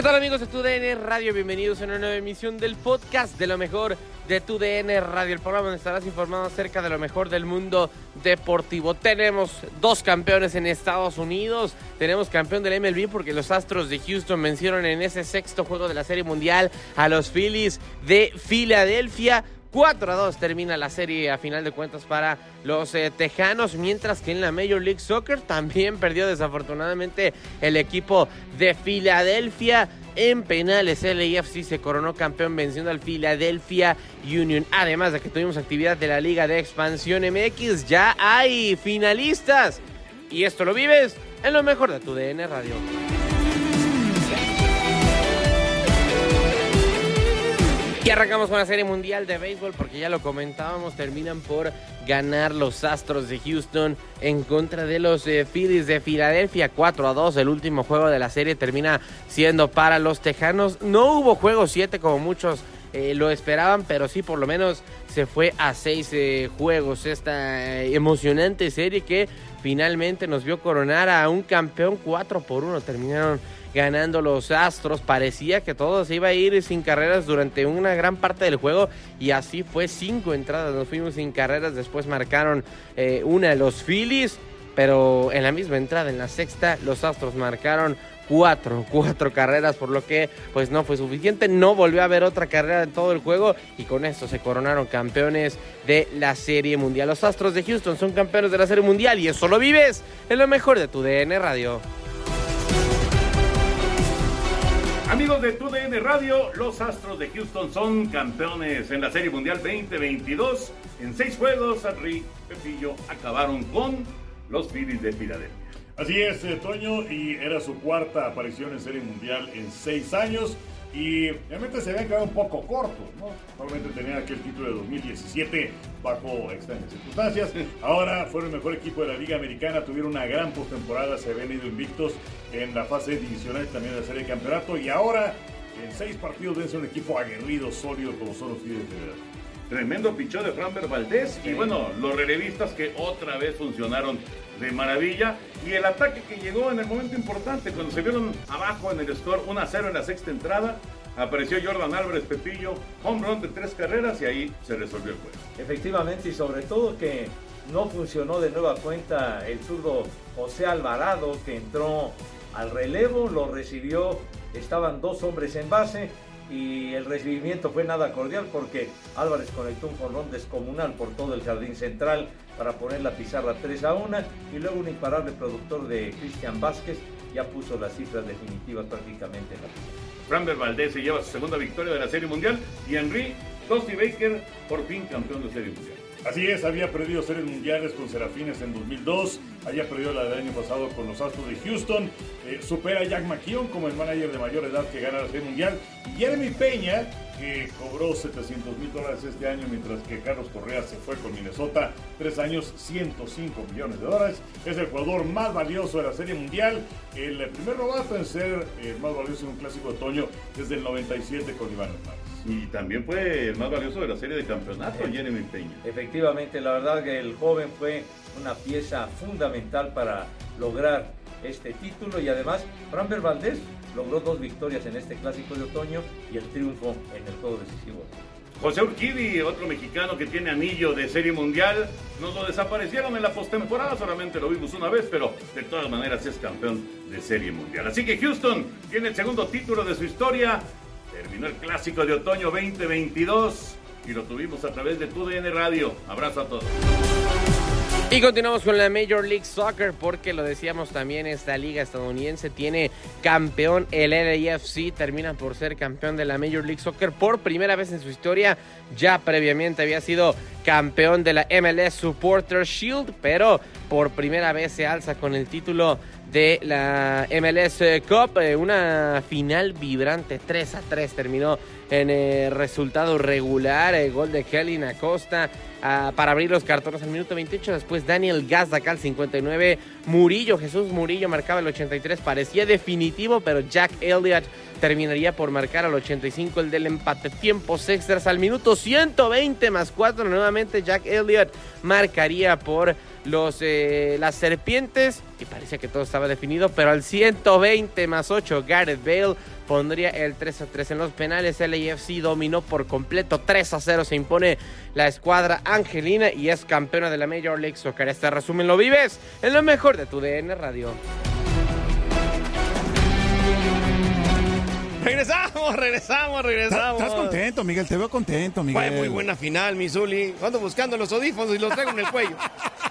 ¿Qué tal amigos de TUDN Radio? Bienvenidos a una nueva emisión del podcast de lo mejor de TUDN Radio, el programa donde estarás informado acerca de lo mejor del mundo deportivo. Tenemos dos campeones en Estados Unidos, tenemos campeón del MLB porque los Astros de Houston vencieron en ese sexto juego de la Serie Mundial a los Phillies de Filadelfia. 4 a 2 termina la serie a final de cuentas para los eh, Tejanos, mientras que en la Major League Soccer también perdió desafortunadamente el equipo de Filadelfia. En penales, el AFC se coronó campeón venciendo al Philadelphia Union. Además de que tuvimos actividad de la Liga de Expansión MX, ya hay finalistas. Y esto lo vives en lo mejor de tu DN Radio. Y arrancamos con la Serie Mundial de Béisbol porque ya lo comentábamos, terminan por ganar los Astros de Houston en contra de los eh, Phillies de Filadelfia 4 a 2. El último juego de la serie termina siendo para los Tejanos. No hubo juego 7 como muchos eh, lo esperaban, pero sí por lo menos se fue a 6 eh, juegos esta emocionante serie que finalmente nos vio coronar a un campeón 4 por 1. Terminaron ganando los Astros. Parecía que todo se iba a ir sin carreras durante una gran parte del juego y así fue cinco entradas. Nos fuimos sin carreras, después marcaron eh, una de los Phillies, pero en la misma entrada, en la sexta, los Astros marcaron cuatro, cuatro carreras, por lo que pues no fue suficiente, no volvió a haber otra carrera en todo el juego y con esto se coronaron campeones de la Serie Mundial. Los Astros de Houston son campeones de la Serie Mundial y eso lo vives en lo mejor de tu DN Radio. Amigos de TUDN Radio, los Astros de Houston son campeones en la Serie Mundial 2022. En seis juegos, Henry Pepillo acabaron con los Phillies de Filadelfia. Así es, eh, Toño, y era su cuarta aparición en Serie Mundial en seis años. Y realmente se habían quedado un poco cortos, ¿no? Probablemente tenían aquel título de 2017 bajo extrañas circunstancias. Ahora fueron el mejor equipo de la Liga Americana, tuvieron una gran postemporada, se habían ido invictos en la fase divisional y también en la serie de campeonato. Y ahora, en seis partidos, vence un equipo aguerrido, sólido, como son los Tigres de Filadelfia. Tremendo pichón de Framber Valdés. Y bueno, los relevistas que otra vez funcionaron de maravilla. Y el ataque que llegó en el momento importante, cuando se vieron abajo en el score 1 a 0 en la sexta entrada. Apareció Jordan Álvarez Pepillo, home run de tres carreras y ahí se resolvió el juego. Efectivamente, y sobre todo que no funcionó de nueva cuenta el zurdo José Alvarado, que entró al relevo, lo recibió, estaban dos hombres en base y el recibimiento fue nada cordial porque Álvarez conectó un jorrón descomunal por todo el jardín central para poner la pizarra 3 a 1 y luego un imparable productor de Cristian Vázquez ya puso las cifras definitivas prácticamente en la pizarra. Framber Valdez se lleva su segunda victoria de la Serie Mundial y Henry Dusty Baker por fin campeón de Serie Mundial. Así es, había perdido series mundiales con Serafines en 2002, había perdido la del año pasado con los Astros de Houston, eh, supera a Jack McKeon como el manager de mayor edad que gana la serie mundial, y Jeremy Peña, que cobró 700 mil dólares este año, mientras que Carlos Correa se fue con Minnesota, tres años, 105 millones de dólares, es el jugador más valioso de la serie mundial, el primer novato en ser el más valioso en un clásico de otoño desde el 97 con Iván Hernández. Y también fue el más valioso de la serie de campeonato, Jeremy Peña. Efectivamente, la verdad que el joven fue una pieza fundamental para lograr este título y además Framber Valdés logró dos victorias en este clásico de otoño y el triunfo en el juego decisivo. José Urquidi, otro mexicano que tiene anillo de serie mundial, nos lo desaparecieron en la postemporada, solamente lo vimos una vez, pero de todas maneras es campeón de serie mundial. Así que Houston tiene el segundo título de su historia, terminó el clásico de otoño 2022 y lo tuvimos a través de TUDN Radio. Abrazo a todos. Y continuamos con la Major League Soccer porque lo decíamos también, esta liga estadounidense tiene campeón el LAFC, termina por ser campeón de la Major League Soccer por primera vez en su historia, ya previamente había sido campeón de la MLS Supporter Shield, pero por primera vez se alza con el título de la MLS Cup, eh, una final vibrante, 3 a 3 terminó en eh, resultado regular, el gol de Kelly Acosta ah, para abrir los cartones al minuto 28, después Daniel Gazdaca al 59, Murillo, Jesús Murillo marcaba el 83, parecía definitivo, pero Jack Elliott terminaría por marcar al 85 el del empate. Tiempos extras al minuto 120 más 4. Nuevamente Jack Elliott marcaría por los, eh, las serpientes. Y parecía que todo estaba definido. Pero al 120 más 8 Gareth Bale pondría el 3 a 3 en los penales. El AFC dominó por completo 3 a 0. Se impone la escuadra angelina y es campeona de la Major League Soccer. Este resumen lo vives en lo mejor de tu DN Radio. Regresamos, regresamos, regresamos. Estás contento, Miguel, te veo contento, Miguel. Fue muy buena final, Misuli. Ando buscando los audífonos y los traigo en el cuello.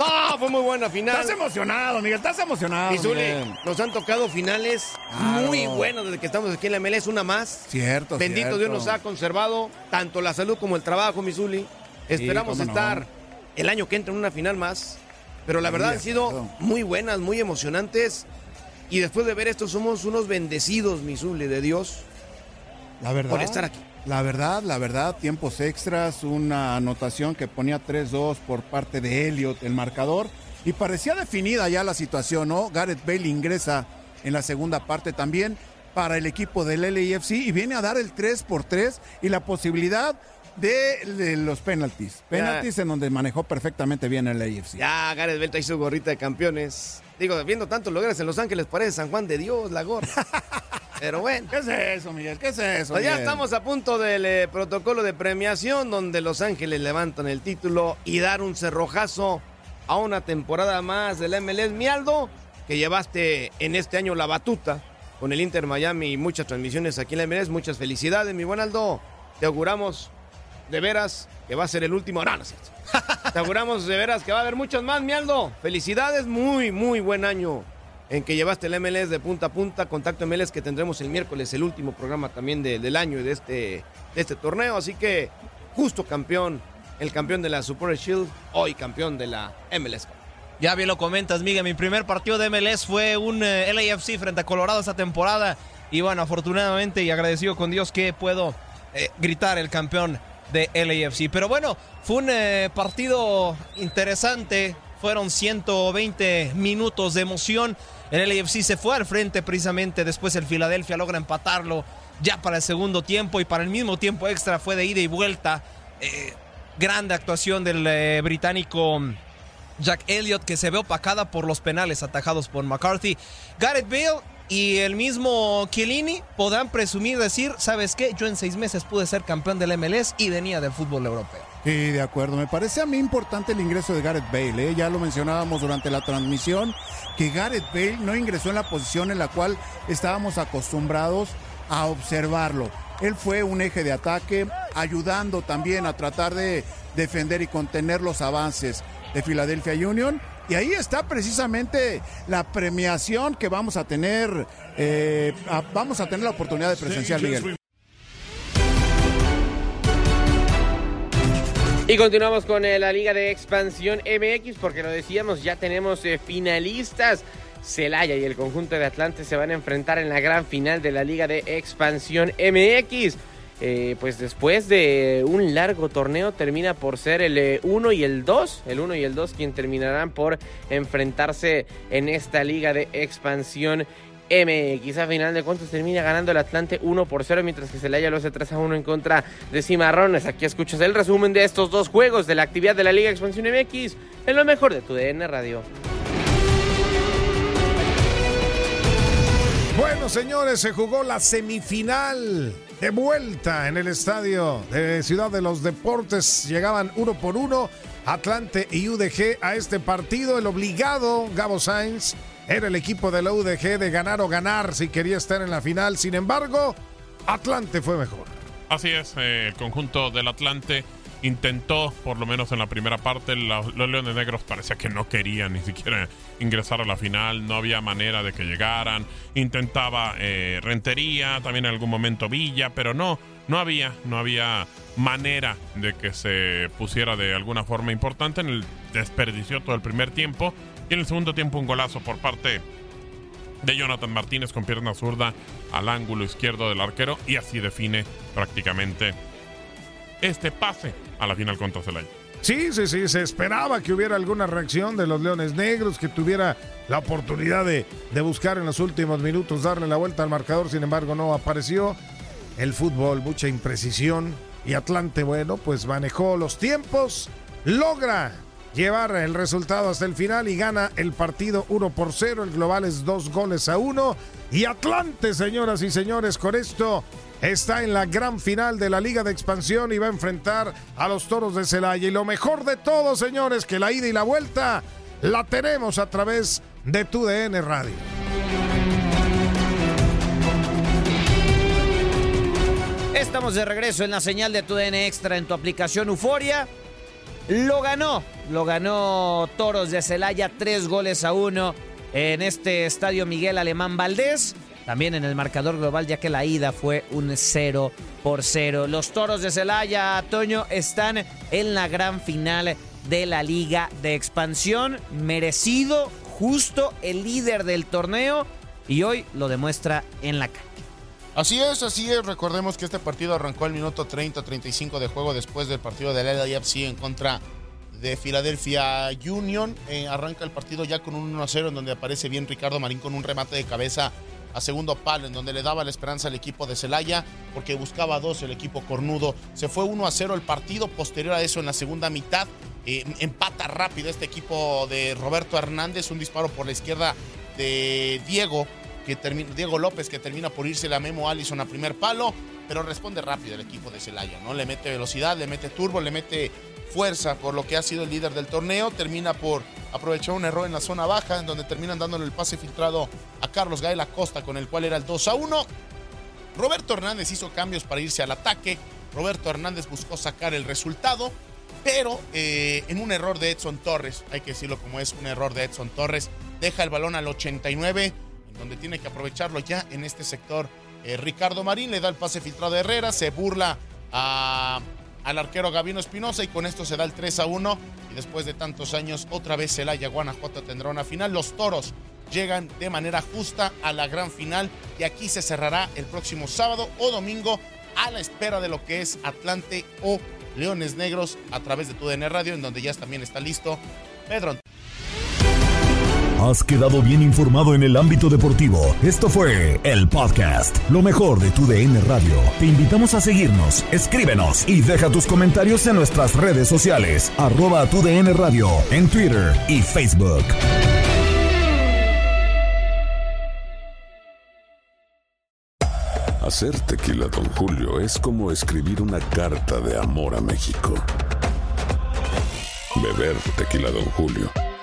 ¡Ah! fue muy buena final. Estás emocionado, Miguel, estás emocionado. Misuli, Miguel. nos han tocado finales Claro. muy buenas desde que estamos aquí en la MLS, una más. Cierto, Bendito cierto. Dios nos ha conservado tanto la salud como el trabajo, Misuli. Esperamos no. estar el año que entra en una final más. Pero la verdad han sido muy buenas, muy emocionantes. Y después de ver esto, somos unos bendecidos, Misuli, de Dios. La verdad. por estar aquí. La verdad, la verdad, tiempos extras, una anotación que ponía 3-2 por parte de Elliot, el marcador, y parecía definida ya la situación, ¿no? Gareth Bale ingresa en la segunda parte también para el equipo del LAFC y viene a dar el 3 por 3 y la posibilidad de, de los penaltis. Penaltis en donde manejó perfectamente bien el LAFC. Ya, Gareth Bale hizo gorrita de campeones. Digo, viendo tantos logros en Los Ángeles, parece San Juan de Dios la gorra. Pero bueno. ¿Qué es eso, Miguel? ¿Qué es eso? Pues ya Miguel? estamos a punto del eh, protocolo de premiación donde Los Ángeles levantan el título y dar un cerrojazo a una temporada más del MLS. Mialdo, que llevaste en este año la batuta con el Inter Miami y muchas transmisiones aquí en la MLS. Muchas felicidades, mi buen Aldo. Te auguramos de veras que va a ser el último. No, no es cierto. Te auguramos de veras que va a haber muchos más, mi Aldo. Felicidades, muy, muy buen año en que llevaste el MLS de punta a punta. Contacto MLS que tendremos el miércoles, el último programa también de- del año y de este, de este torneo. Así que, justo campeón, el campeón de la Super Shield, hoy campeón de la MLS. Ya bien lo comentas, Miguel. Mi primer partido de MLS fue un eh, LAFC frente a Colorado esta temporada. Y bueno, afortunadamente y agradecido con Dios que puedo eh, gritar el campeón de LAFC. Pero bueno, fue un eh, partido interesante. Fueron 120 minutos de emoción. El LAFC se fue al frente precisamente. Después el Filadelfia logra empatarlo ya para el segundo tiempo. Y para el mismo tiempo extra fue de ida y vuelta. Eh, grande actuación del eh, británico. Jack Elliott que se ve opacada por los penales atajados por McCarthy. Gareth Bale y el mismo Chiellini podrán presumir decir, ¿sabes qué? Yo en seis meses pude ser campeón del MLS y venía del fútbol europeo. Sí, de acuerdo. Me parece a mí importante el ingreso de Gareth Bale. ¿eh? Ya lo mencionábamos durante la transmisión, que Gareth Bale no ingresó en la posición en la cual estábamos acostumbrados a observarlo. Él fue un eje de ataque, ayudando también a tratar de defender y contener los avances de Philadelphia Union. Y ahí está precisamente la premiación que vamos a tener, eh, a- vamos a tener la oportunidad de presenciar, Miguel. Y continuamos con eh, la Liga de Expansión MX porque lo decíamos, ya tenemos eh, finalistas. Celaya y el conjunto de Atlante se van a enfrentar en la gran final de la Liga de Expansión MX. Eh, pues después de un largo torneo termina por ser el 1 y el 2, el 1 y el 2 quien terminarán por enfrentarse en esta Liga de Expansión MX. A final de cuentas termina ganando el Atlante 1 por 0, mientras que Celaya lo hace 3 a 1 en contra de Cimarrones. Aquí escuchas el resumen de estos dos juegos de la actividad de la Liga Expansión MX en lo mejor de tu DN Radio. Bueno, señores, se jugó la semifinal de vuelta en el estadio de Ciudad de los Deportes. Llegaban uno por uno Atlante y UDG a este partido. El obligado, Gabo Sainz, era el equipo de la UDG de ganar o ganar si quería estar en la final. Sin embargo, Atlante fue mejor. Así es, eh, el conjunto del Atlante intentó, por lo menos en la primera parte, los Leones Negros parecía que no querían ni siquiera ingresar a la final, no había manera de que llegaran, intentaba eh, Rentería, también en algún momento Villa, pero no, no había, no había manera de que se pusiera de alguna forma importante, en el desperdició todo el primer tiempo y en el segundo tiempo un golazo por parte de Jonathan Martínez con pierna zurda al ángulo izquierdo del arquero y así define prácticamente este pase a la final contra Celaya. Sí, sí, sí, se esperaba que hubiera alguna reacción de los Leones Negros, que tuviera la oportunidad de, de buscar en los últimos minutos darle la vuelta al marcador, sin embargo no apareció. El fútbol, mucha imprecisión y Atlante, bueno, pues manejó los tiempos, logra llevar el resultado hasta el final y gana el partido 1 por 0, el global es 2 goles a 1 y Atlante, señoras y señores, con esto está en la gran final de la Liga de Expansión y va a enfrentar a los Toros de Celaya. Y lo mejor de todo, señores, que la ida y la vuelta la tenemos a través de tu DN Radio. Estamos de regreso en la señal de tu DN Extra en tu aplicación Euforia. Lo ganó, lo ganó Toros de Celaya, tres goles a uno en este estadio Miguel Alemán Valdés. También en el marcador global, ya que la ida fue un 0 por 0. Los Toros de Celaya, Toño, están en la gran final de la Liga de Expansión. Merecido, justo el líder del torneo y hoy lo demuestra en la cancha. Así es, así es. Recordemos que este partido arrancó al minuto 30-35 de juego después del partido del LAFC en contra de Philadelphia Union. Eh, arranca el partido ya con un 1-0 en donde aparece bien Ricardo Marín con un remate de cabeza a segundo palo, en donde le daba la esperanza al equipo de Celaya, porque buscaba dos el equipo cornudo. Se fue 1 a 0 el partido, posterior a eso en la segunda mitad, eh, empata rápido este equipo de Roberto Hernández, un disparo por la izquierda de Diego, que termina, Diego López, que termina por irse la Memo Allison a primer palo, pero responde rápido el equipo de Celaya, ¿no? Le mete velocidad, le mete turbo, le mete fuerza por lo que ha sido el líder del torneo, termina por aprovechar un error en la zona baja, en donde terminan dándole el pase filtrado a Carlos Gael Acosta, con el cual era el 2 a 1. Roberto Hernández hizo cambios para irse al ataque, Roberto Hernández buscó sacar el resultado, pero eh, en un error de Edson Torres, hay que decirlo como es, un error de Edson Torres, deja el balón al 89, en donde tiene que aprovecharlo ya en este sector. Eh, Ricardo Marín le da el pase filtrado a Herrera, se burla al arquero Gavino Espinosa y con esto se da el 3 a 1 y después de tantos años otra vez Celaya Guanajuato tendrá una final. Los Toros llegan de manera justa a la gran final y aquí se cerrará el próximo sábado o domingo a la espera de lo que es Atlante o Leones Negros a través de tu DN Radio en donde ya también está listo Pedro. Has quedado bien informado en el ámbito deportivo. Esto fue el podcast, lo mejor de tu DN Radio. Te invitamos a seguirnos, escríbenos y deja tus comentarios en nuestras redes sociales, arroba tu DN Radio, en Twitter y Facebook. Hacer tequila, Don Julio, es como escribir una carta de amor a México. Beber tequila, Don Julio,